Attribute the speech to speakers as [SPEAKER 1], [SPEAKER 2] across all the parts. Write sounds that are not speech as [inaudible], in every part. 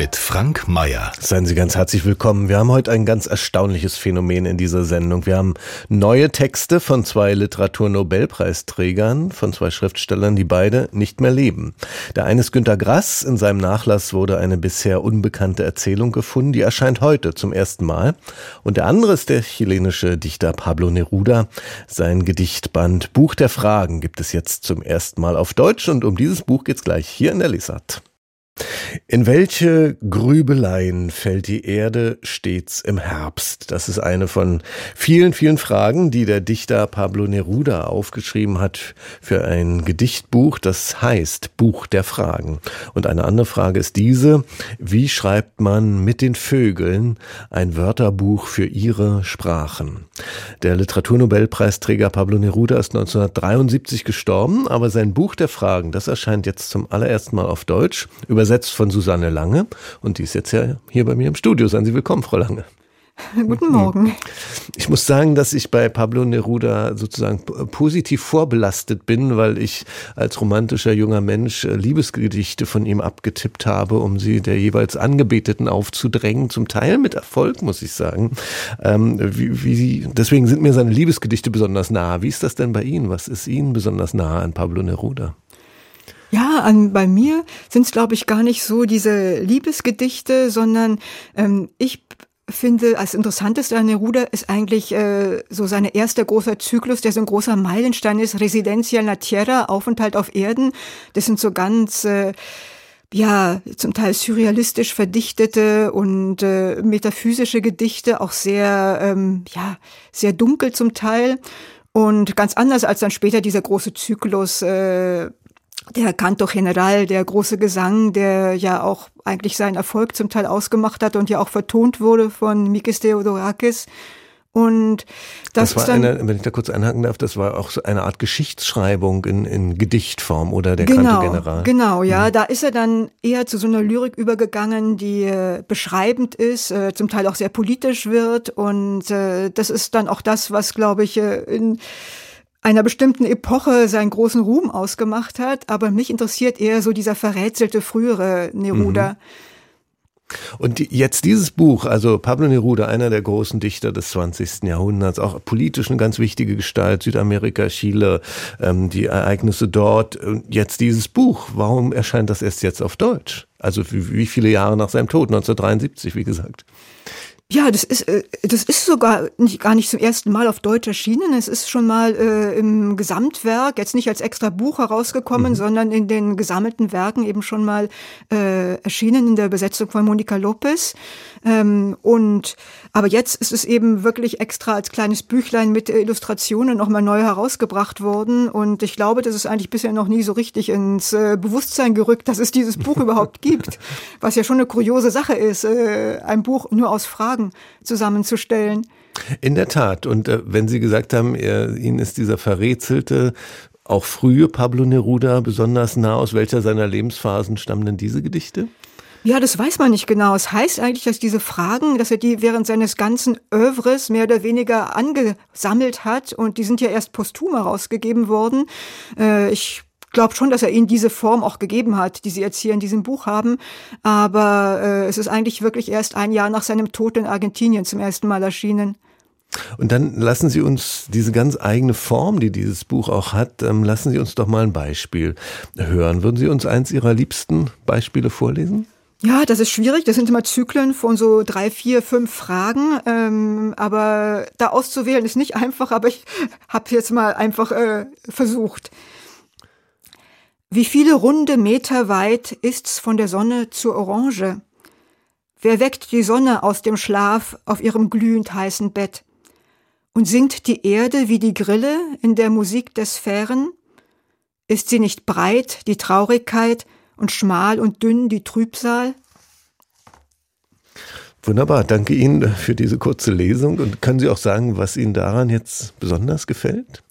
[SPEAKER 1] mit Frank Mayer.
[SPEAKER 2] Seien Sie ganz herzlich willkommen. Wir haben heute ein ganz erstaunliches Phänomen in dieser Sendung. Wir haben neue Texte von zwei Literaturnobelpreisträgern, von zwei Schriftstellern, die beide nicht mehr leben. Der eine ist Günter Grass. In seinem Nachlass wurde eine bisher unbekannte Erzählung gefunden, die erscheint heute zum ersten Mal. Und der andere ist der chilenische Dichter Pablo Neruda. Sein Gedichtband Buch der Fragen gibt es jetzt zum ersten Mal auf Deutsch und um dieses Buch geht's gleich hier in der Lesart. In welche Grübeleien fällt die Erde stets im Herbst? Das ist eine von vielen, vielen Fragen, die der Dichter Pablo Neruda aufgeschrieben hat für ein Gedichtbuch, das heißt Buch der Fragen. Und eine andere Frage ist diese, wie schreibt man mit den Vögeln ein Wörterbuch für ihre Sprachen? Der Literaturnobelpreisträger Pablo Neruda ist 1973 gestorben, aber sein Buch der Fragen, das erscheint jetzt zum allerersten Mal auf Deutsch, übersetzt übersetzt von Susanne Lange. Und die ist jetzt ja hier bei mir im Studio. Seien Sie willkommen, Frau Lange. [laughs]
[SPEAKER 3] Guten Morgen.
[SPEAKER 2] Ich muss sagen, dass ich bei Pablo Neruda sozusagen positiv vorbelastet bin, weil ich als romantischer junger Mensch äh, Liebesgedichte von ihm abgetippt habe, um sie der jeweils Angebeteten aufzudrängen. Zum Teil mit Erfolg, muss ich sagen. Ähm, wie, wie, deswegen sind mir seine Liebesgedichte besonders nah. Wie ist das denn bei Ihnen? Was ist Ihnen besonders nah an Pablo Neruda?
[SPEAKER 3] Ja, an, bei mir sind es, glaube ich, gar nicht so diese Liebesgedichte, sondern ähm, ich finde, als interessanteste an Neruda ist eigentlich äh, so sein erster großer Zyklus, der so ein großer Meilenstein ist, Residencia en la Tierra, Aufenthalt auf Erden. Das sind so ganz... Äh, ja, zum Teil surrealistisch verdichtete und äh, metaphysische Gedichte, auch sehr, ähm, ja, sehr dunkel zum Teil. Und ganz anders als dann später dieser große Zyklus äh, der Canto General, der große Gesang, der ja auch eigentlich seinen Erfolg zum Teil ausgemacht hat und ja auch vertont wurde von Mikis Theodorakis. Und das,
[SPEAKER 2] das war
[SPEAKER 3] dann,
[SPEAKER 2] eine, wenn ich da kurz einhaken darf, das war auch so eine Art Geschichtsschreibung in, in Gedichtform oder der
[SPEAKER 3] genau,
[SPEAKER 2] Canto General.
[SPEAKER 3] Genau, ja, mhm. da ist er dann eher zu so einer Lyrik übergegangen, die äh, beschreibend ist, äh, zum Teil auch sehr politisch wird und äh, das ist dann auch das, was glaube ich äh, in einer bestimmten Epoche seinen großen Ruhm ausgemacht hat, aber mich interessiert eher so dieser verrätselte frühere Neruda. Mhm.
[SPEAKER 2] Und jetzt dieses Buch, also Pablo Neruda, einer der großen Dichter des 20. Jahrhunderts, auch politisch eine ganz wichtige Gestalt, Südamerika, Chile, ähm, die Ereignisse dort. Und jetzt dieses Buch, warum erscheint das erst jetzt auf Deutsch? Also wie viele Jahre nach seinem Tod, 1973, wie gesagt.
[SPEAKER 3] Ja, das ist, äh, das ist sogar nicht, gar nicht zum ersten Mal auf Deutsch erschienen. Es ist schon mal äh, im Gesamtwerk, jetzt nicht als extra Buch herausgekommen, mhm. sondern in den gesammelten Werken eben schon mal äh, erschienen in der Besetzung von Monika Lopez. Ähm, und aber jetzt ist es eben wirklich extra als kleines Büchlein mit Illustrationen nochmal neu herausgebracht worden. Und ich glaube, das ist eigentlich bisher noch nie so richtig ins äh, Bewusstsein gerückt, dass es dieses Buch überhaupt gibt. [laughs] Was ja schon eine kuriose Sache ist, äh, ein Buch nur aus Fragen zusammenzustellen.
[SPEAKER 2] In der Tat. Und äh, wenn Sie gesagt haben, er, Ihnen ist dieser verrätselte, auch frühe Pablo Neruda besonders nah, aus welcher seiner Lebensphasen stammen denn diese Gedichte?
[SPEAKER 3] Ja, das weiß man nicht genau. Es heißt eigentlich, dass diese Fragen, dass er die während seines ganzen Övres mehr oder weniger angesammelt hat und die sind ja erst posthum herausgegeben worden. Äh, ich glaube schon, dass er ihnen diese Form auch gegeben hat, die sie jetzt hier in diesem Buch haben. Aber äh, es ist eigentlich wirklich erst ein Jahr nach seinem Tod in Argentinien zum ersten Mal erschienen.
[SPEAKER 2] Und dann lassen Sie uns diese ganz eigene Form, die dieses Buch auch hat, ähm, lassen Sie uns doch mal ein Beispiel hören. Würden Sie uns eins Ihrer liebsten Beispiele vorlesen?
[SPEAKER 3] Ja, das ist schwierig. Das sind immer Zyklen von so drei, vier, fünf Fragen. Ähm, aber da auszuwählen ist nicht [laughs] einfach, aber ich habe jetzt mal einfach äh, versucht. Wie viele runde Meter weit ist's von der Sonne zur Orange? Wer weckt die Sonne aus dem Schlaf auf ihrem glühend heißen Bett? Und singt die Erde wie die Grille in der Musik der Sphären? Ist sie nicht breit, die Traurigkeit, und schmal und dünn die Trübsal?
[SPEAKER 2] Wunderbar, danke Ihnen für diese kurze Lesung. Und können Sie auch sagen, was Ihnen daran jetzt besonders gefällt?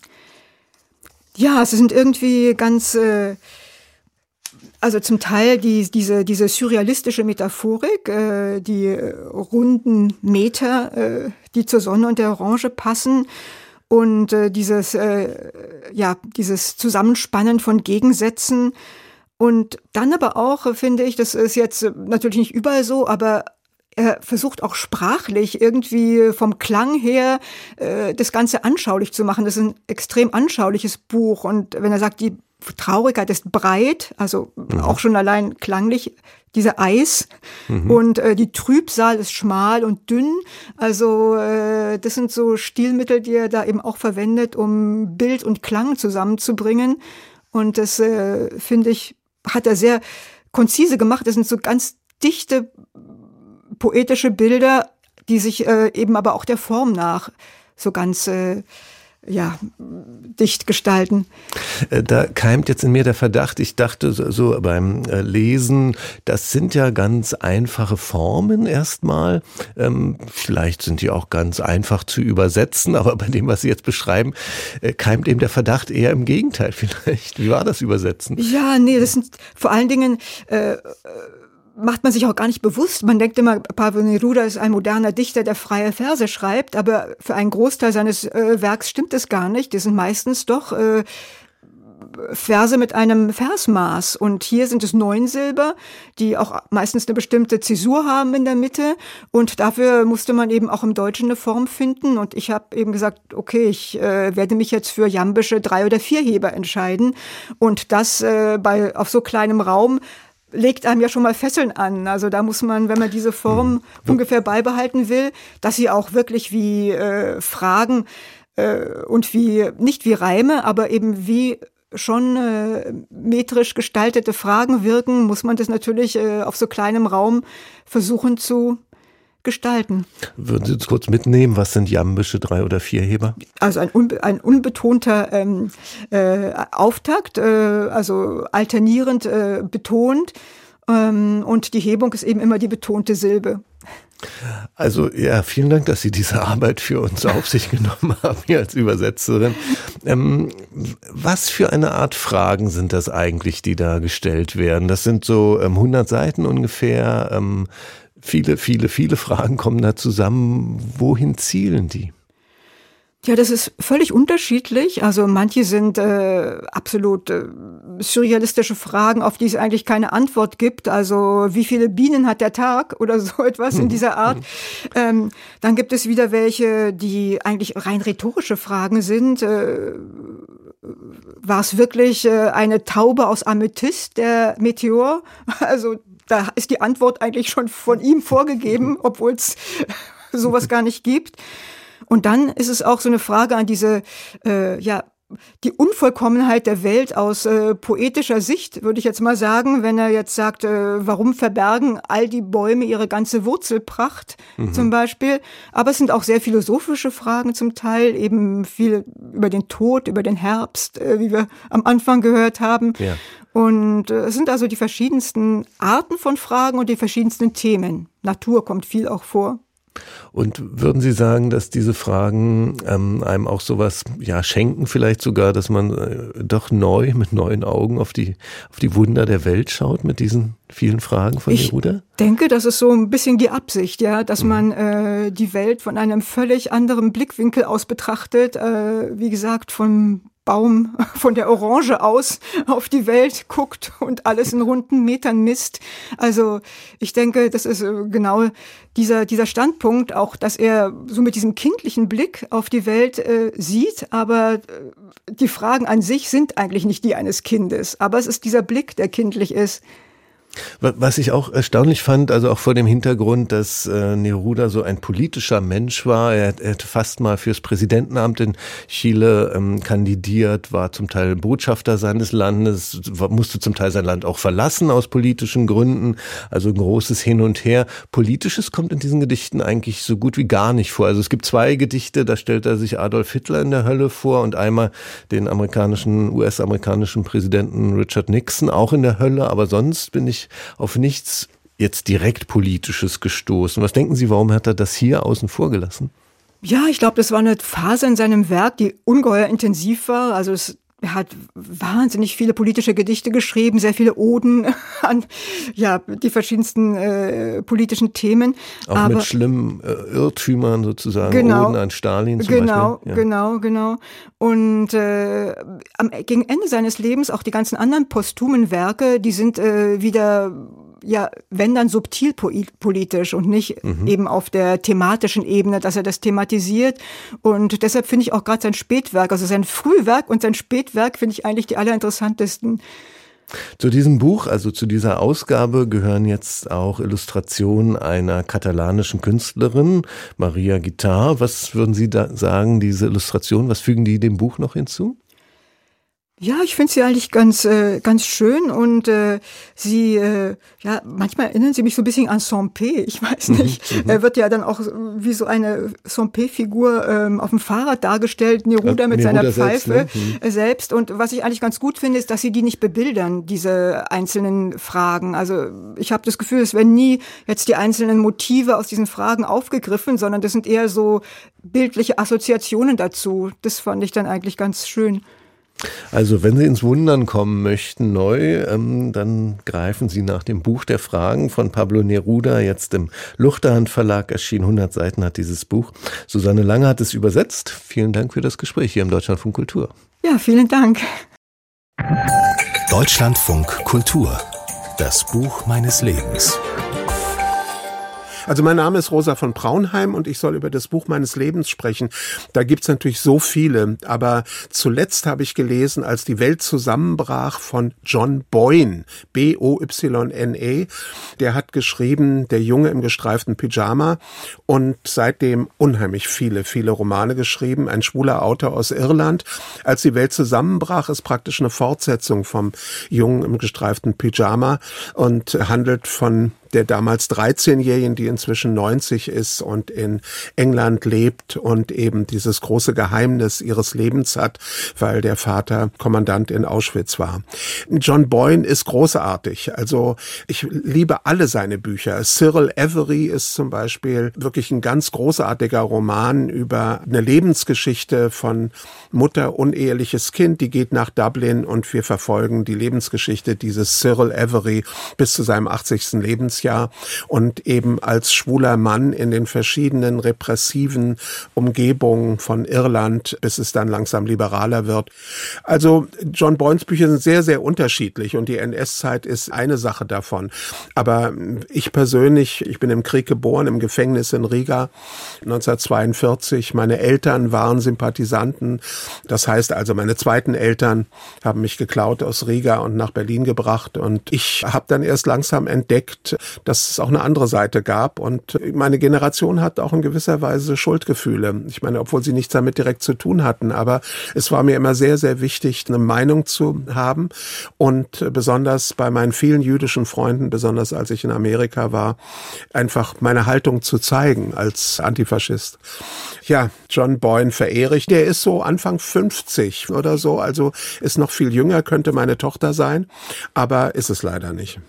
[SPEAKER 3] Ja, es sind irgendwie ganz, äh, also zum Teil die, diese, diese surrealistische Metaphorik, äh, die runden Meter, äh, die zur Sonne und der Orange passen und äh, dieses, äh, ja, dieses Zusammenspannen von Gegensätzen. Und dann aber auch, finde ich, das ist jetzt natürlich nicht überall so, aber er versucht auch sprachlich irgendwie vom Klang her äh, das Ganze anschaulich zu machen. Das ist ein extrem anschauliches Buch. Und wenn er sagt, die Traurigkeit ist breit, also mhm. auch schon allein klanglich, dieser Eis mhm. und äh, die Trübsal ist schmal und dünn. Also äh, das sind so Stilmittel, die er da eben auch verwendet, um Bild und Klang zusammenzubringen. Und das äh, finde ich, hat er sehr konzise gemacht. Das sind so ganz dichte poetische Bilder, die sich äh, eben aber auch der Form nach so ganz äh, ja, dicht gestalten.
[SPEAKER 2] Äh, da keimt jetzt in mir der Verdacht, ich dachte so beim äh, Lesen, das sind ja ganz einfache Formen erstmal. Ähm, vielleicht sind die auch ganz einfach zu übersetzen, aber bei dem, was Sie jetzt beschreiben, äh, keimt eben der Verdacht eher im Gegenteil [laughs] vielleicht. Wie war das Übersetzen?
[SPEAKER 3] Ja, nee, das sind vor allen Dingen äh, macht man sich auch gar nicht bewusst. Man denkt immer, Pablo Neruda ist ein moderner Dichter, der freie Verse schreibt, aber für einen Großteil seines äh, Werks stimmt es gar nicht. Die sind meistens doch äh, Verse mit einem Versmaß. Und hier sind es neun Silber, die auch meistens eine bestimmte Zäsur haben in der Mitte. Und dafür musste man eben auch im Deutschen eine Form finden. Und ich habe eben gesagt, okay, ich äh, werde mich jetzt für jambische drei- oder vierheber entscheiden. Und das äh, bei auf so kleinem Raum legt einem ja schon mal Fesseln an. Also da muss man, wenn man diese Form mhm. ungefähr beibehalten will, dass sie auch wirklich wie äh, Fragen äh, und wie, nicht wie Reime, aber eben wie schon äh, metrisch gestaltete Fragen wirken, muss man das natürlich äh, auf so kleinem Raum versuchen zu gestalten.
[SPEAKER 2] Würden Sie uns kurz mitnehmen, was sind jambische Drei- oder Vierheber?
[SPEAKER 3] Also ein, unbe ein unbetonter ähm, äh, Auftakt, äh, also alternierend äh, betont ähm, und die Hebung ist eben immer die betonte Silbe.
[SPEAKER 2] Also ja, vielen Dank, dass Sie diese Arbeit für uns auf sich [laughs] genommen haben, hier als Übersetzerin. Ähm, was für eine Art Fragen sind das eigentlich, die da gestellt werden? Das sind so ähm, 100 Seiten ungefähr. Ähm, viele, viele, viele Fragen kommen da zusammen. Wohin zielen die?
[SPEAKER 3] Ja, das ist völlig unterschiedlich. Also manche sind äh, absolut äh, surrealistische Fragen, auf die es eigentlich keine Antwort gibt. Also wie viele Bienen hat der Tag [laughs] oder so etwas in dieser Art. Ähm, dann gibt es wieder welche, die eigentlich rein rhetorische Fragen sind. Äh, war es wirklich äh, eine Taube aus Amethyst, der Meteor? [laughs] Also da ist die Antwort eigentlich schon von ihm vorgegeben, [laughs] obwohl es sowas gar nicht gibt. Und dann ist es auch so eine Frage an diese, äh, ja, die Unvollkommenheit der Welt aus äh, poetischer Sicht, würde ich jetzt mal sagen, wenn er jetzt sagt, äh, warum verbergen all die Bäume ihre ganze Wurzelpracht mhm. zum Beispiel. Aber es sind auch sehr philosophische Fragen zum Teil, eben viel über den Tod, über den Herbst, äh, wie wir am Anfang gehört haben. Ja. Und äh, es sind also die verschiedensten Arten von Fragen und die verschiedensten Themen. Natur kommt viel auch vor.
[SPEAKER 2] Und würden Sie sagen, dass diese Fragen ähm, einem auch sowas ja schenken, vielleicht sogar, dass man äh, doch neu mit neuen Augen auf die auf die Wunder der Welt schaut mit diesen vielen Fragen von
[SPEAKER 3] ich
[SPEAKER 2] Neruda?
[SPEAKER 3] Ich denke, das ist so ein bisschen die Absicht, ja, dass mhm. man äh, die Welt von einem völlig anderen Blickwinkel aus betrachtet. Äh, wie gesagt, vom Baum [laughs] von der Orange aus auf die Welt guckt und alles in runden Metern misst. Also ich denke, das ist äh, genau dieser, dieser Standpunkt, auch dass er so mit diesem kindlichen Blick auf die Welt äh, sieht, aber äh, die Fragen an sich sind eigentlich nicht die eines Kindes, aber es ist dieser Blick, der kindlich ist.
[SPEAKER 2] Was ich auch erstaunlich fand, also auch vor dem Hintergrund, dass äh, Neruda so ein politischer Mensch war. Er, er hat fast mal fürs Präsidentenamt in Chile ähm, kandidiert, war zum Teil Botschafter seines Landes, musste zum Teil sein Land auch verlassen aus politischen Gründen. Also ein großes Hin und Her. Politisches kommt in diesen Gedichten eigentlich so gut wie gar nicht vor. Also es gibt zwei Gedichte, da stellt er sich Adolf Hitler in der Hölle vor und einmal den amerikanischen, US-amerikanischen Präsidenten Richard Nixon auch in der Hölle. Aber sonst bin ich auf nichts jetzt direkt Politisches gestoßen. Was denken Sie, warum hat er das hier außen vor gelassen?
[SPEAKER 3] Ja, ich glaube, das war eine Phase in seinem Werk, die ungeheuer intensiv war. Also es er hat wahnsinnig viele politische Gedichte geschrieben, sehr viele Oden [laughs] an ja die verschiedensten äh, politischen Themen.
[SPEAKER 2] Auch Aber, mit schlimmen äh, Irrtümern sozusagen,
[SPEAKER 3] genau,
[SPEAKER 2] Oden an Stalin
[SPEAKER 3] zum genau, Beispiel. Ja. Genau, genau. Und äh, am, gegen Ende seines Lebens auch die ganzen anderen posthumen Werke, die sind äh, wieder ja, wenn dann subtil politisch und nicht mhm. eben auf der thematischen Ebene, dass er das thematisiert. Und deshalb finde ich auch gerade sein Spätwerk, also sein Frühwerk und sein Spätwerk finde ich eigentlich die allerinteressantesten.
[SPEAKER 2] Zu diesem Buch, also zu dieser Ausgabe, gehören jetzt auch Illustrationen einer katalanischen Künstlerin, Maria Guitar. Was würden Sie da sagen, diese Illustration, was fügen die dem Buch noch hinzu?
[SPEAKER 3] Ja, ich finde sie eigentlich ganz äh, ganz schön und äh, sie äh, ja manchmal erinnern sie mich so ein bisschen an Sampé. Ich [laughs] weiß mhm, nicht. Mhm, er wird ja dann auch wie so eine Sampé-Figur ähm, auf dem Fahrrad dargestellt, Neruda mit Neruda seiner Pfeife selbst, ne? mhm. selbst. Und was ich eigentlich ganz gut finde, ist, dass sie die nicht bebildern, diese einzelnen Fragen. Also ich habe das Gefühl, es werden nie jetzt die einzelnen Motive aus diesen Fragen aufgegriffen, sondern das sind eher so bildliche Assoziationen dazu. Das fand ich dann eigentlich ganz schön.
[SPEAKER 2] Also wenn Sie ins Wundern kommen möchten neu, ähm, dann greifen Sie nach dem Buch der Fragen von Pablo Neruda, jetzt im Luchterhand Verlag erschienen. 100 Seiten hat dieses Buch. Susanne Lange hat es übersetzt. Vielen Dank für das Gespräch hier im Deutschlandfunk Kultur.
[SPEAKER 3] Ja, vielen Dank.
[SPEAKER 1] Deutschlandfunk Kultur. Das Buch meines Lebens.
[SPEAKER 4] Also mein Name ist Rosa von Braunheim und ich soll über das Buch meines Lebens sprechen. Da gibt's natürlich so viele, aber zuletzt habe ich gelesen, als die Welt zusammenbrach von John Boyne, B-O-Y-N-E. Der hat geschrieben, Der Junge im gestreiften Pyjama und seitdem unheimlich viele, viele Romane geschrieben. Ein schwuler Autor aus Irland. Als die Welt zusammenbrach, ist praktisch eine Fortsetzung vom Jungen im gestreiften Pyjama und handelt von der damals 13-Jährigen, die inzwischen 90 ist und in England lebt und eben dieses große Geheimnis ihres Lebens hat, weil der Vater Kommandant in Auschwitz war. John Boyne ist großartig. Also ich liebe alle seine Bücher. Cyril Avery ist zum Beispiel wirklich ein ganz großartiger Roman über eine Lebensgeschichte von Mutter, uneheliches Kind, die geht nach Dublin und wir verfolgen die Lebensgeschichte dieses Cyril Avery bis zu seinem 80. Lebensjahr. Lebensjahr und eben als schwuler Mann in den verschiedenen repressiven Umgebungen von Irland, bis es dann langsam liberaler wird. Also John Boynes Bücher sind sehr, sehr unterschiedlich und die NS-Zeit ist eine Sache davon. Aber ich persönlich, ich bin im Krieg geboren, im Gefängnis in Riga 1942. Meine Eltern waren Sympathisanten. Das heißt also, meine zweiten Eltern haben mich geklaut aus Riga und nach Berlin gebracht. Und ich habe dann erst langsam entdeckt, dass es auch eine andere Seite gab. Und meine Generation hat auch in gewisser Weise Schuldgefühle. Ich meine, obwohl sie nichts damit direkt zu tun hatten. Aber es war mir immer sehr, sehr wichtig, eine Meinung zu haben. Und besonders bei meinen vielen jüdischen Freunden, besonders als ich in Amerika war, einfach meine Haltung zu zeigen als Antifaschist. Ja, John Boyne verehre ich. Der ist so Anfang 50 oder so, also ist noch viel jünger, könnte meine Tochter sein, aber ist es leider nicht.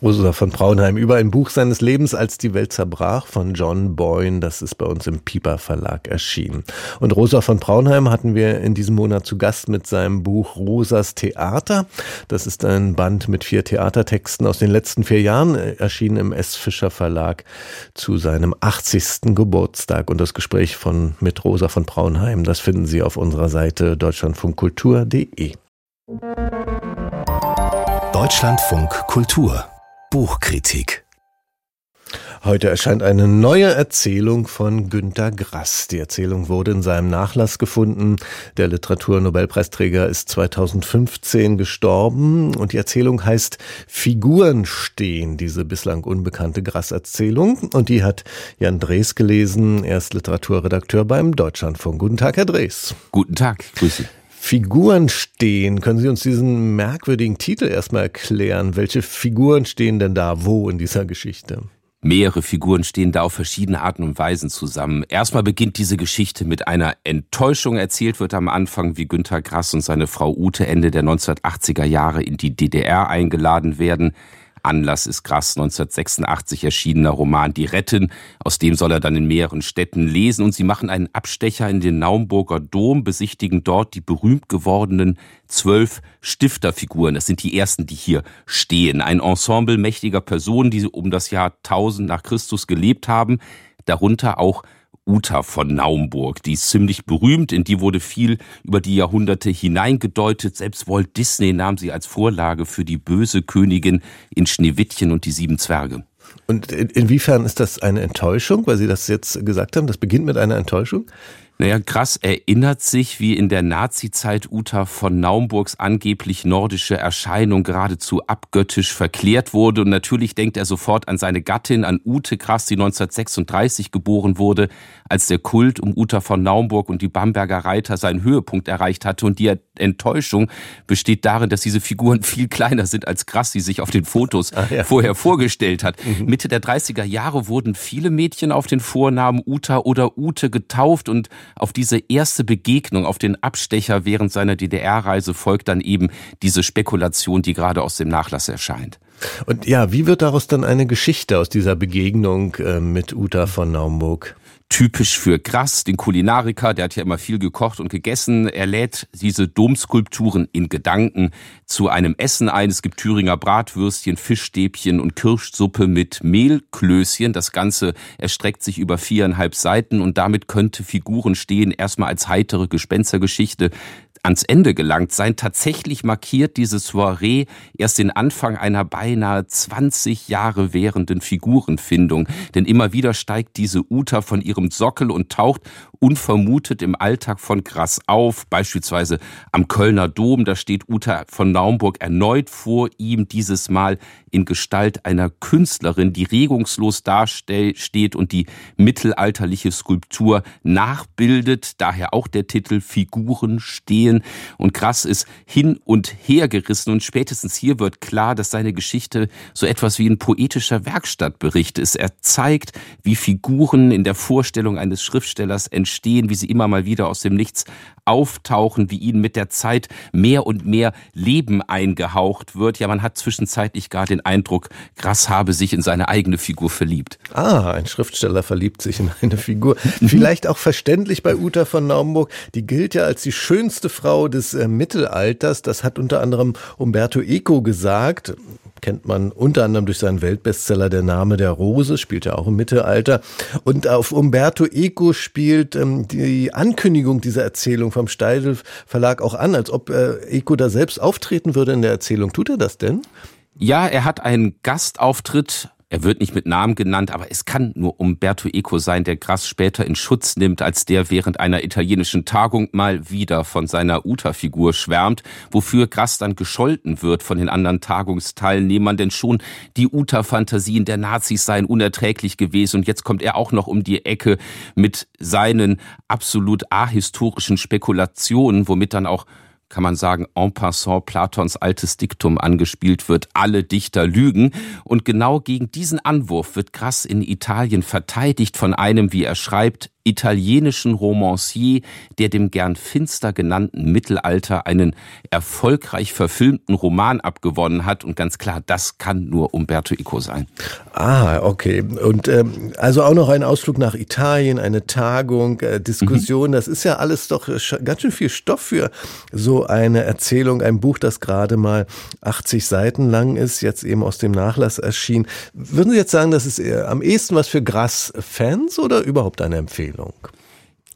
[SPEAKER 2] Ursula von Braunheim über ein Buch seines Lebens, als die Welt zerbrach, von John Boyne. Das ist bei uns im Pieper Verlag erschienen. Und Rosa von Braunheim hatten wir in diesem Monat zu Gast mit seinem Buch Rosas Theater. Das ist ein Band mit vier Theatertexten aus den letzten vier Jahren, erschienen im S. Fischer Verlag zu seinem 80. Geburtstag. Und das Gespräch von, mit Rosa von Braunheim, das finden Sie auf unserer Seite deutschlandfunkkultur.de.
[SPEAKER 1] Deutschlandfunk Kultur Buchkritik
[SPEAKER 2] Heute erscheint eine neue Erzählung von Günter Grass. Die Erzählung wurde in seinem Nachlass gefunden. Der Literaturnobelpreisträger ist 2015 gestorben und die Erzählung heißt Figuren stehen, diese bislang unbekannte Grass-Erzählung. Und die hat Jan Drees gelesen. Er ist Literaturredakteur beim Deutschlandfunk. Guten Tag, Herr Drees.
[SPEAKER 5] Guten Tag, grüße.
[SPEAKER 2] Figuren stehen. Können Sie uns diesen merkwürdigen Titel erstmal erklären? Welche Figuren stehen denn da wo in dieser Geschichte?
[SPEAKER 5] Mehrere Figuren stehen da auf verschiedene Arten und Weisen zusammen. Erstmal beginnt diese Geschichte mit einer Enttäuschung. Erzählt wird am Anfang, wie Günter Grass und seine Frau Ute Ende der 1980er Jahre in die DDR eingeladen werden. Anlass ist Grass 1986 erschienener Roman Die Retten. Aus dem soll er dann in mehreren Städten lesen und sie machen einen Abstecher in den Naumburger Dom, besichtigen dort die berühmt gewordenen zwölf Stifterfiguren. Das sind die ersten, die hier stehen. Ein Ensemble mächtiger Personen, die um das Jahr 1000 nach Christus gelebt haben. Darunter auch Uta von Naumburg. Die ist ziemlich berühmt, in die wurde viel über die Jahrhunderte hineingedeutet. Selbst Walt Disney nahm sie als Vorlage für die böse Königin in Schneewittchen und die sieben Zwerge.
[SPEAKER 2] Und inwiefern ist das eine Enttäuschung, weil Sie das jetzt gesagt haben? Das beginnt mit einer Enttäuschung?
[SPEAKER 5] Naja, Grass erinnert sich, wie in der Nazizeit Uta von Naumburgs angeblich nordische Erscheinung geradezu abgöttisch verklärt wurde. Und natürlich denkt er sofort an seine Gattin, an Ute Grass, die 1936 geboren wurde, als der Kult um Uta von Naumburg und die Bamberger Reiter seinen Höhepunkt erreicht hatte. Und die Enttäuschung besteht darin, dass diese Figuren viel kleiner sind als Grass, die sich auf den Fotos [laughs] ah, ja. vorher vorgestellt hat. Mhm. Mitte der 30er Jahre wurden viele Mädchen auf den Vornamen Uta oder Ute getauft und auf diese erste Begegnung, auf den Abstecher während seiner DDR-Reise folgt dann eben diese Spekulation, die gerade aus dem Nachlass erscheint.
[SPEAKER 2] Und ja, wie wird daraus dann eine Geschichte aus dieser Begegnung äh, mit Uta von Naumburg?
[SPEAKER 5] Typisch für Grass, den Kulinariker, der hat ja immer viel gekocht und gegessen. Er lädt diese Domskulpturen in Gedanken zu einem Essen ein. Es gibt Thüringer Bratwürstchen, Fischstäbchen und Kirschsuppe mit Mehlklößchen. Das Ganze erstreckt sich über viereinhalb Seiten und damit könnte Figuren stehen, erstmal als heitere Gespenstergeschichte ans Ende gelangt sein. Tatsächlich markiert diese Soiree erst den Anfang einer beinahe 20 Jahre währenden Figurenfindung. Denn immer wieder steigt diese Uta von ihrem Sockel und taucht unvermutet im Alltag von Grass auf. Beispielsweise am Kölner Dom, da steht Uta von Naumburg erneut vor ihm, dieses Mal in Gestalt einer Künstlerin, die regungslos dasteht und die mittelalterliche Skulptur nachbildet. Daher auch der Titel Figuren stehen. Und Grass ist hin und her gerissen und spätestens hier wird klar, dass seine Geschichte so etwas wie ein poetischer Werkstattbericht ist. Er zeigt, wie Figuren in der Vorstellung eines Schriftstellers entstehen, wie sie immer mal wieder aus dem Nichts auftauchen, wie ihnen mit der Zeit mehr und mehr Leben eingehaucht wird. Ja, man hat zwischenzeitlich gar den Eindruck, Grass habe sich in seine eigene Figur verliebt.
[SPEAKER 2] Ah, ein Schriftsteller verliebt sich in eine Figur. Vielleicht auch verständlich bei Uta von Naumburg. Die gilt ja als die schönste Frau des äh, Mittelalters. Das hat unter anderem Umberto Eco gesagt kennt man unter anderem durch seinen Weltbestseller Der Name der Rose, spielt ja auch im Mittelalter. Und auf Umberto Eco spielt ähm, die Ankündigung dieser Erzählung vom Steidel Verlag auch an, als ob äh, Eco da selbst auftreten würde in der Erzählung. Tut er das denn?
[SPEAKER 5] Ja, er hat einen Gastauftritt. Er wird nicht mit Namen genannt, aber es kann nur Umberto Eco sein, der Grass später in Schutz nimmt, als der während einer italienischen Tagung mal wieder von seiner Uta-Figur schwärmt, wofür Grass dann gescholten wird von den anderen Tagungsteilnehmern, denn schon die Uta-Fantasien der Nazis seien unerträglich gewesen. Und jetzt kommt er auch noch um die Ecke mit seinen absolut ahistorischen Spekulationen, womit dann auch kann man sagen, en passant Platons altes Diktum angespielt wird, alle Dichter lügen. Und genau gegen diesen Anwurf wird Grass in Italien verteidigt von einem, wie er schreibt, italienischen Romancier, der dem gern finster genannten Mittelalter einen erfolgreich verfilmten Roman abgewonnen hat. Und ganz klar, das kann nur Umberto Eco sein.
[SPEAKER 2] Ah, okay. Und ähm, also auch noch ein Ausflug nach Italien, eine Tagung, äh, Diskussion. Mhm. Das ist ja alles doch ganz schön viel Stoff für so eine Erzählung, ein Buch, das gerade mal 80 Seiten lang ist, jetzt eben aus dem Nachlass erschien. Würden Sie jetzt sagen, das ist am ehesten was für Grass-Fans oder überhaupt eine Empfehlung? Empfehlung?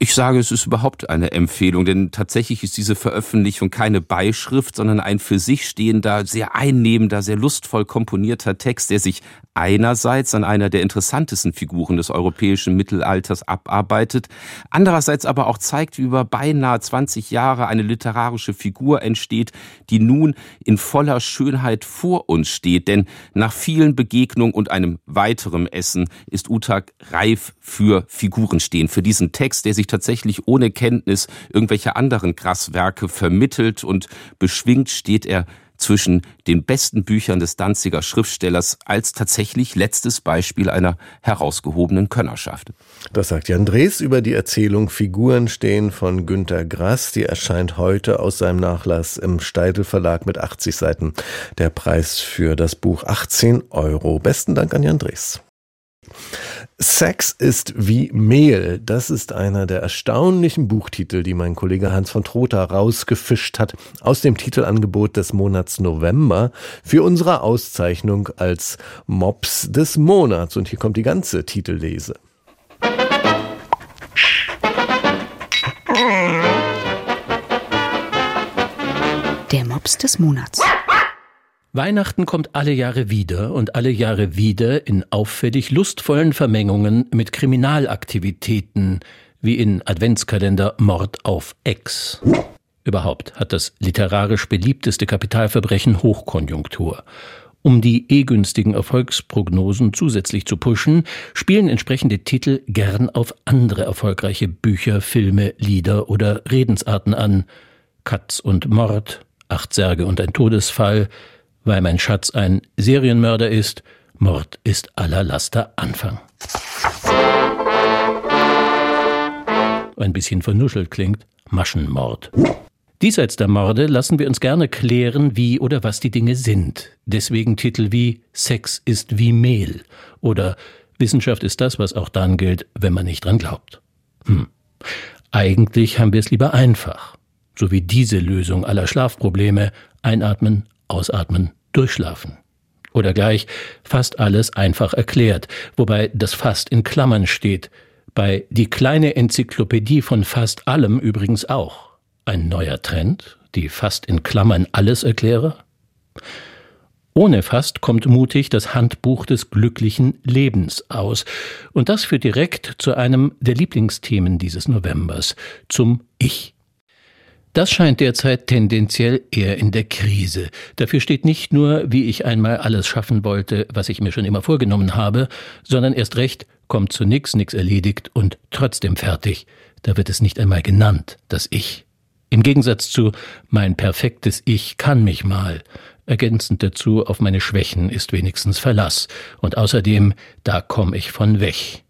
[SPEAKER 5] Ich sage, es ist überhaupt eine Empfehlung, denn tatsächlich ist diese Veröffentlichung keine Beischrift, sondern ein für sich stehender, sehr einnehmender, sehr lustvoll komponierter Text, der sich einerseits an einer der interessantesten Figuren des europäischen Mittelalters abarbeitet, andererseits aber auch zeigt, wie über beinahe 20 Jahre eine literarische Figur entsteht, die nun in voller Schönheit vor uns steht. Denn nach vielen Begegnungen und einem weiteren Essen ist Utak reif für Figurenstehen, für diesen Text, der sich tatsächlich ohne Kenntnis irgendwelcher anderen Grasswerke vermittelt und beschwingt steht er zwischen den besten Büchern des Danziger Schriftstellers als tatsächlich letztes Beispiel einer herausgehobenen Könnerschaft.
[SPEAKER 2] Das sagt Jan Drees über die Erzählung Figuren stehen von Günter Grass. Die erscheint heute aus seinem Nachlass im Steidel Verlag mit 80 Seiten. Der Preis für das Buch 18 Euro. Besten Dank an Jan Drees. Sex ist wie Mehl. Das ist einer der erstaunlichen Buchtitel, die mein Kollege Hans von Trotha rausgefischt hat aus dem Titelangebot des Monats November für unsere Auszeichnung als Mops des Monats. Und hier kommt die ganze Titellese.
[SPEAKER 6] Der Mops des Monats.
[SPEAKER 7] Weihnachten kommt alle Jahre wieder und alle Jahre wieder in auffällig lustvollen Vermengungen mit Kriminalaktivitäten, wie in Adventskalender Mord auf Ex. Überhaupt hat das literarisch beliebteste Kapitalverbrechen Hochkonjunktur. Um die eh günstigen Erfolgsprognosen zusätzlich zu pushen, spielen entsprechende Titel gern auf andere erfolgreiche Bücher, Filme, Lieder oder Redensarten an. Katz und Mord, Acht Särge und ein Todesfall, weil mein Schatz ein Serienmörder ist, Mord ist aller Laster Anfang. Ein bisschen vernuschelt klingt Maschenmord. Diesseits der Morde lassen wir uns gerne klären, wie oder was die Dinge sind. Deswegen Titel wie Sex ist wie Mehl oder Wissenschaft ist das, was auch dann gilt, wenn man nicht dran glaubt. Hm. Eigentlich haben wir es lieber einfach. So wie diese Lösung aller Schlafprobleme. Einatmen, ausatmen, durchschlafen. Oder gleich fast alles einfach erklärt, wobei das fast in Klammern steht. Bei die kleine Enzyklopädie von fast allem übrigens auch. Ein neuer Trend, die fast in Klammern alles erkläre? Ohne fast kommt mutig das Handbuch des glücklichen Lebens aus. Und das führt direkt zu einem der Lieblingsthemen dieses Novembers, zum Ich. Das scheint derzeit tendenziell eher in der Krise. Dafür steht nicht nur, wie ich einmal alles schaffen wollte, was ich mir schon immer vorgenommen habe, sondern erst recht kommt zu nix, nix erledigt und trotzdem fertig. Da wird es nicht einmal genannt, das Ich. Im Gegensatz zu mein perfektes Ich kann mich mal. Ergänzend dazu auf meine Schwächen ist wenigstens Verlass. Und außerdem, da komm ich von weg.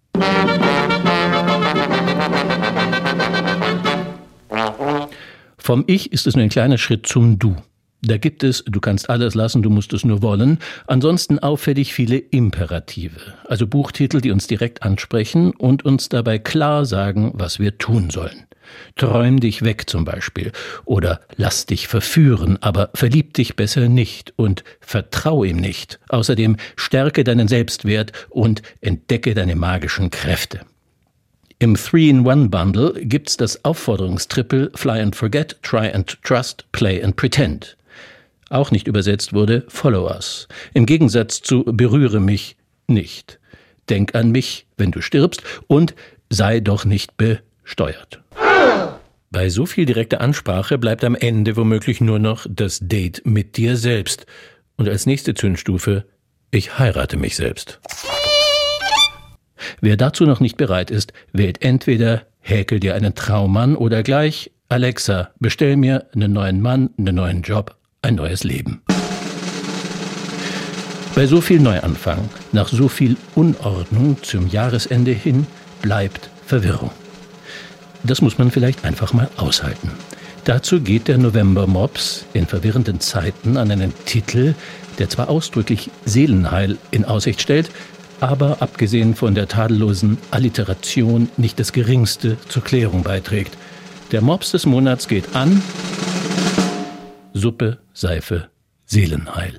[SPEAKER 7] Vom Ich ist es nur ein kleiner Schritt zum Du. Da gibt es, du kannst alles lassen, du musst es nur wollen, ansonsten auffällig viele Imperative, also Buchtitel, die uns direkt ansprechen und uns dabei klar sagen, was wir tun sollen. Träum dich weg zum Beispiel oder lass dich verführen, aber verlieb dich besser nicht und vertrau ihm nicht. Außerdem stärke deinen Selbstwert und entdecke deine magischen Kräfte. Im Three-in-One-Bundle gibt's das Aufforderungstrippel Fly and Forget, Try and Trust, Play and Pretend. Auch nicht übersetzt wurde Follow Us. Im Gegensatz zu Berühre mich nicht. Denk an mich, wenn du stirbst und sei doch nicht besteuert. Bei so viel direkter Ansprache bleibt am Ende womöglich nur noch das Date mit dir selbst. Und als nächste Zündstufe, ich heirate mich selbst. Wer dazu noch nicht bereit ist, wählt entweder häkel dir einen Traummann oder gleich Alexa, bestell mir einen neuen Mann, einen neuen Job, ein neues Leben. Bei so viel Neuanfang, nach so viel Unordnung zum Jahresende hin, bleibt Verwirrung. Das muss man vielleicht einfach mal aushalten. Dazu geht der November Mops in verwirrenden Zeiten an einen Titel, der zwar ausdrücklich Seelenheil in Aussicht stellt, aber abgesehen von der tadellosen Alliteration nicht das geringste zur Klärung beiträgt. Der Mops des Monats geht an Suppe, Seife, Seelenheil.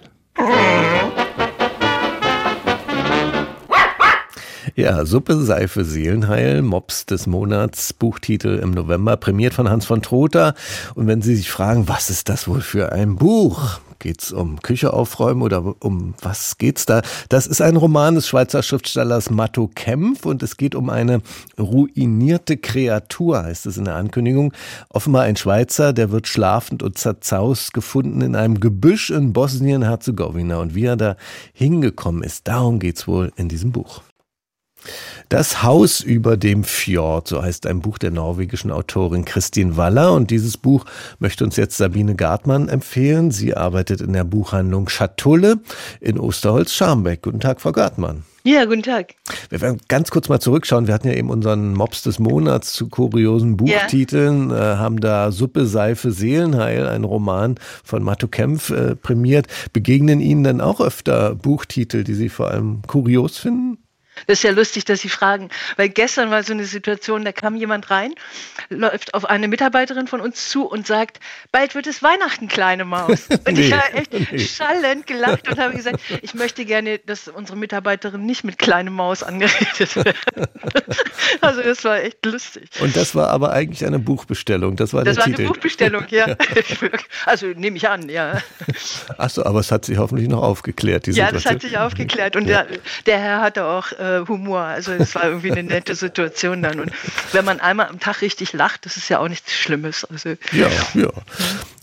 [SPEAKER 2] Ja, Suppe, Seife, Seelenheil, Mops des Monats, Buchtitel im November, prämiert von Hans von Trotha. Und wenn Sie sich fragen, was ist das wohl für ein Buch? Geht's um Küche aufräumen oder um was geht's da? Das ist ein Roman des Schweizer Schriftstellers Matto Kempf und es geht um eine ruinierte Kreatur, heißt es in der Ankündigung. Offenbar ein Schweizer, der wird schlafend und zerzaust gefunden in einem Gebüsch in Bosnien-Herzegowina und wie er da hingekommen ist, darum geht's wohl in diesem Buch. Das Haus über dem Fjord, so heißt ein Buch der norwegischen Autorin Christine Waller. Und dieses Buch möchte uns jetzt Sabine Gartmann empfehlen. Sie arbeitet in der Buchhandlung Schatulle in Osterholz-Scharmbeck. Guten Tag, Frau Gartmann.
[SPEAKER 8] Ja, guten Tag.
[SPEAKER 2] Wir werden ganz kurz mal zurückschauen. Wir hatten ja eben unseren Mops des Monats zu kuriosen Buchtiteln, ja. äh, haben da Suppe, Seife, Seelenheil, ein Roman von Matto Kempf äh, prämiert. Begegnen Ihnen denn auch öfter Buchtitel, die Sie vor allem kurios finden?
[SPEAKER 8] Das ist ja lustig, dass Sie fragen, weil gestern war so eine Situation, da kam jemand rein, läuft auf eine Mitarbeiterin von uns zu und sagt, bald wird es Weihnachten, kleine Maus. [laughs] Und nee, ich habe echt nee. schallend gelacht und habe gesagt, [laughs] ich möchte gerne, dass unsere Mitarbeiterin nicht mit kleine Maus angeredet wird. [laughs] Also das war echt lustig.
[SPEAKER 2] Und das war aber eigentlich eine Buchbestellung, das war
[SPEAKER 8] das
[SPEAKER 2] der
[SPEAKER 8] war
[SPEAKER 2] Titel.
[SPEAKER 8] eine Buchbestellung, ja. Also nehme ich an, ja.
[SPEAKER 2] Achso, aber es hat sich hoffentlich noch aufgeklärt,
[SPEAKER 8] die Ja, das hat sich aufgeklärt und ja. der, der Herr hatte auch äh, Humor. Also es war irgendwie eine nette Situation dann. Und wenn man einmal am Tag richtig lacht, das ist ja auch nichts Schlimmes. Also,
[SPEAKER 2] ja, ja.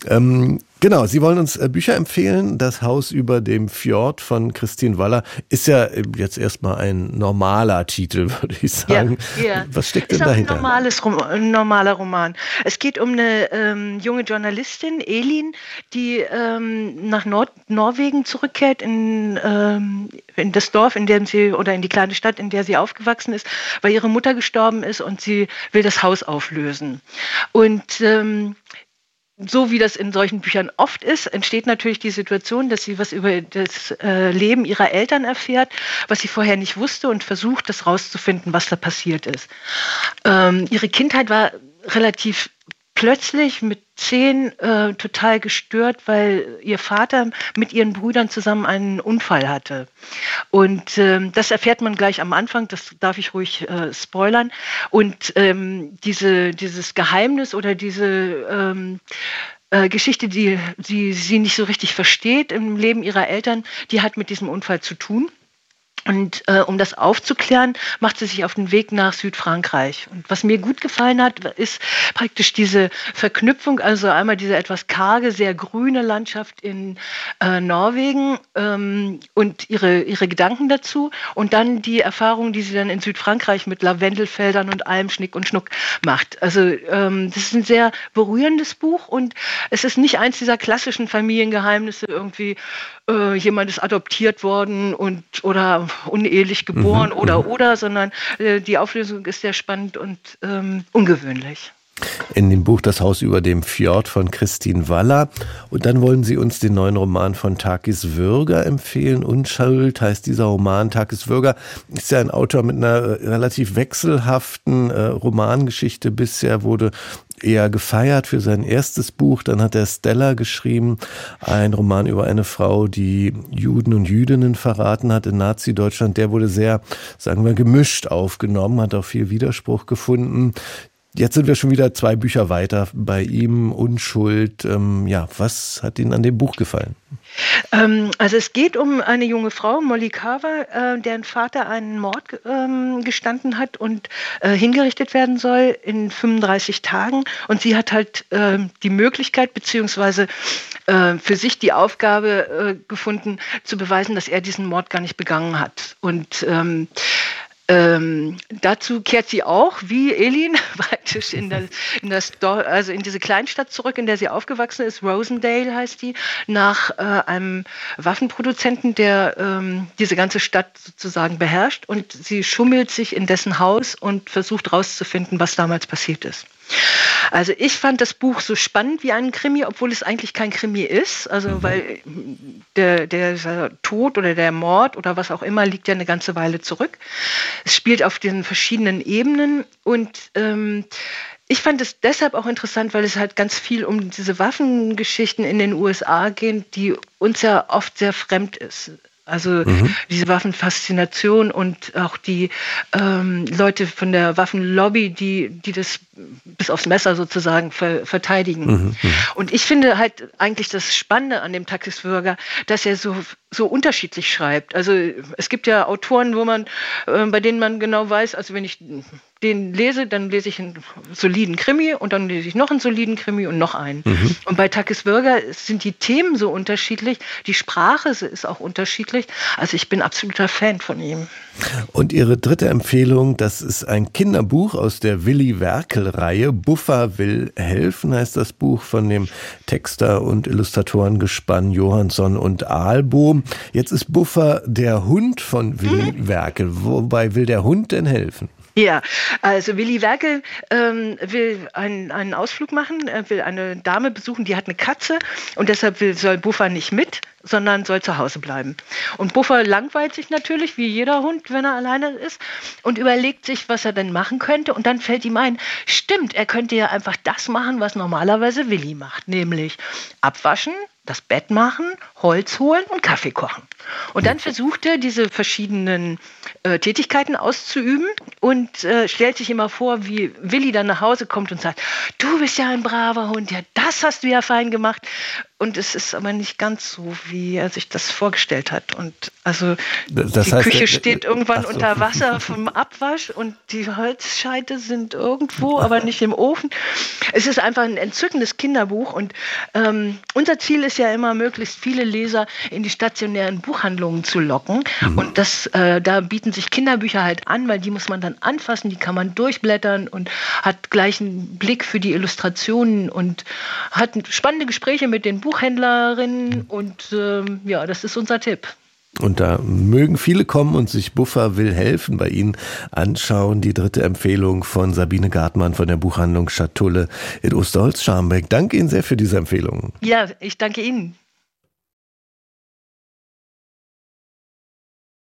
[SPEAKER 2] Ähm, Genau, Sie wollen uns äh, Bücher empfehlen. Das Haus über dem Fjord von Christine Waller ist ja äh, jetzt erstmal ein normaler Titel, [laughs] würde ich sagen. Ja, ja. Was steckt
[SPEAKER 8] ist
[SPEAKER 2] denn dahinter?
[SPEAKER 8] Ein, normales, ein normaler Roman. Es geht um eine ähm, junge Journalistin, Elin, die ähm, nach Nord Norwegen zurückkehrt in, ähm, in das Dorf, in dem sie oder in die kleine Stadt, in der sie aufgewachsen ist, weil ihre Mutter gestorben ist und sie will das Haus auflösen. Und ähm, so wie das in solchen Büchern oft ist, entsteht natürlich die Situation, dass sie was über das äh, Leben ihrer Eltern erfährt, was sie vorher nicht wusste und versucht, das rauszufinden, was da passiert ist. Ähm, ihre Kindheit war relativ plötzlich mit zehn äh, total gestört, weil ihr Vater mit ihren Brüdern zusammen einen Unfall hatte. Und ähm, das erfährt man gleich am Anfang, das darf ich ruhig äh, spoilern. Und ähm, diese, dieses Geheimnis oder diese ähm, äh, Geschichte, die, die sie nicht so richtig versteht im Leben ihrer Eltern, die hat mit diesem Unfall zu tun. Und äh, um das aufzuklären, macht sie sich auf den Weg nach Südfrankreich. Und was mir gut gefallen hat, ist praktisch diese Verknüpfung, also einmal diese etwas karge, sehr grüne Landschaft in äh, Norwegen ähm, und ihre, ihre Gedanken dazu und dann die Erfahrung, die sie dann in Südfrankreich mit Lavendelfeldern und allem Schnick und Schnuck macht. Also ähm, das ist ein sehr berührendes Buch und es ist nicht eins dieser klassischen Familiengeheimnisse, irgendwie äh, jemand ist adoptiert worden und oder unehelich geboren mhm, oder mhm. oder, sondern äh, die Auflösung ist sehr spannend und ähm, ungewöhnlich.
[SPEAKER 2] In dem Buch Das Haus über dem Fjord von Christine Waller. Und dann wollen Sie uns den neuen Roman von Takis Würger empfehlen. Unschuld heißt dieser Roman. Takis Würger ist ja ein Autor mit einer äh, relativ wechselhaften äh, Romangeschichte. Bisher wurde eher gefeiert für sein erstes Buch. Dann hat er Stella geschrieben, ein Roman über eine Frau, die Juden und Jüdinnen verraten hat in Nazi-Deutschland. Der wurde sehr, sagen wir, gemischt aufgenommen, hat auch viel Widerspruch gefunden. Jetzt sind wir schon wieder zwei Bücher weiter bei ihm, Unschuld. Ähm, ja, was hat Ihnen an dem Buch gefallen?
[SPEAKER 8] Ähm, also es geht um eine junge Frau, Molly Carver, äh, deren Vater einen Mord ähm, gestanden hat und äh, hingerichtet werden soll in 35 Tagen. Und sie hat halt äh, die Möglichkeit beziehungsweise äh, für sich die Aufgabe äh, gefunden, zu beweisen, dass er diesen Mord gar nicht begangen hat. Und ähm, dazu kehrt sie auch, wie Elin, [laughs] praktisch in, das, in, das also in diese Kleinstadt zurück, in der sie aufgewachsen ist. Rosendale heißt die, nach äh, einem Waffenproduzenten, der ähm, diese ganze Stadt sozusagen beherrscht. Und sie schummelt sich in dessen Haus und versucht herauszufinden, was damals passiert ist. Also ich fand das Buch so spannend wie ein Krimi, obwohl es eigentlich kein Krimi ist. Also mhm. weil der, der Tod oder der Mord oder was auch immer liegt ja eine ganze Weile zurück. Es spielt auf den verschiedenen Ebenen und ähm, ich fand es deshalb auch interessant, weil es halt ganz viel um diese Waffengeschichten in den USA geht, die uns ja oft sehr fremd ist. Also mhm. diese Waffenfaszination und auch die ähm, Leute von der Waffenlobby, die, die das bis aufs Messer sozusagen ver verteidigen. Mhm. mhm. Und ich finde halt eigentlich das Spannende an dem Taxisbürger, dass er so so unterschiedlich schreibt. Also es gibt ja Autoren, wo man, äh, bei denen man genau weiß, also wenn ich den lese, dann lese ich einen soliden Krimi und dann lese ich noch einen soliden Krimi und noch einen. Mhm. Und bei Takis Bürger sind die Themen so unterschiedlich, die Sprache ist auch unterschiedlich. Also ich bin absoluter Fan von ihm.
[SPEAKER 2] Und Ihre dritte Empfehlung, das ist ein Kinderbuch aus der Willi Werkel-Reihe. Buffer will helfen, heißt das Buch von dem Texter und Illustratorengespann Johansson und Aalbohm. Jetzt ist Buffer der Hund von Willi mhm. Werkel. Wobei will der Hund denn helfen?
[SPEAKER 8] Ja, also Willi Werkel ähm, will einen, einen Ausflug machen, er will eine Dame besuchen, die hat eine Katze und deshalb will, soll Buffer nicht mit, sondern soll zu Hause bleiben. Und Buffer langweilt sich natürlich, wie jeder Hund, wenn er alleine ist, und überlegt sich, was er denn machen könnte. Und dann fällt ihm ein, stimmt, er könnte ja einfach das machen, was normalerweise Willi macht, nämlich abwaschen, das Bett machen, Holz holen und Kaffee kochen. Und dann versucht er, diese verschiedenen äh, Tätigkeiten auszuüben und äh, stellt sich immer vor, wie Willi dann nach Hause kommt und sagt, du bist ja ein braver Hund, ja, das hast du ja fein gemacht. Und es ist aber nicht ganz so, wie er sich das vorgestellt hat. Und also das die heißt, Küche steht irgendwann so. unter Wasser vom Abwasch und die Holzscheite sind irgendwo, aber nicht im Ofen. Es ist einfach ein entzückendes Kinderbuch und ähm, unser Ziel ist ja immer, möglichst viele Leser in die stationären Buchhandlungen zu locken. Mhm. Und das, äh, da bieten sich Kinderbücher halt an, weil die muss man dann anfassen, die kann man durchblättern und hat gleich einen Blick für die Illustrationen und hat spannende Gespräche mit den Buchhandlungen Buchhändlerin und ähm, ja, das ist unser Tipp.
[SPEAKER 2] Und da mögen viele kommen und sich Buffer will helfen bei Ihnen anschauen. Die dritte Empfehlung von Sabine Gartmann von der Buchhandlung Schatulle in Osterholz-Scharmbeck. Danke Ihnen sehr für diese Empfehlung.
[SPEAKER 8] Ja, ich danke Ihnen.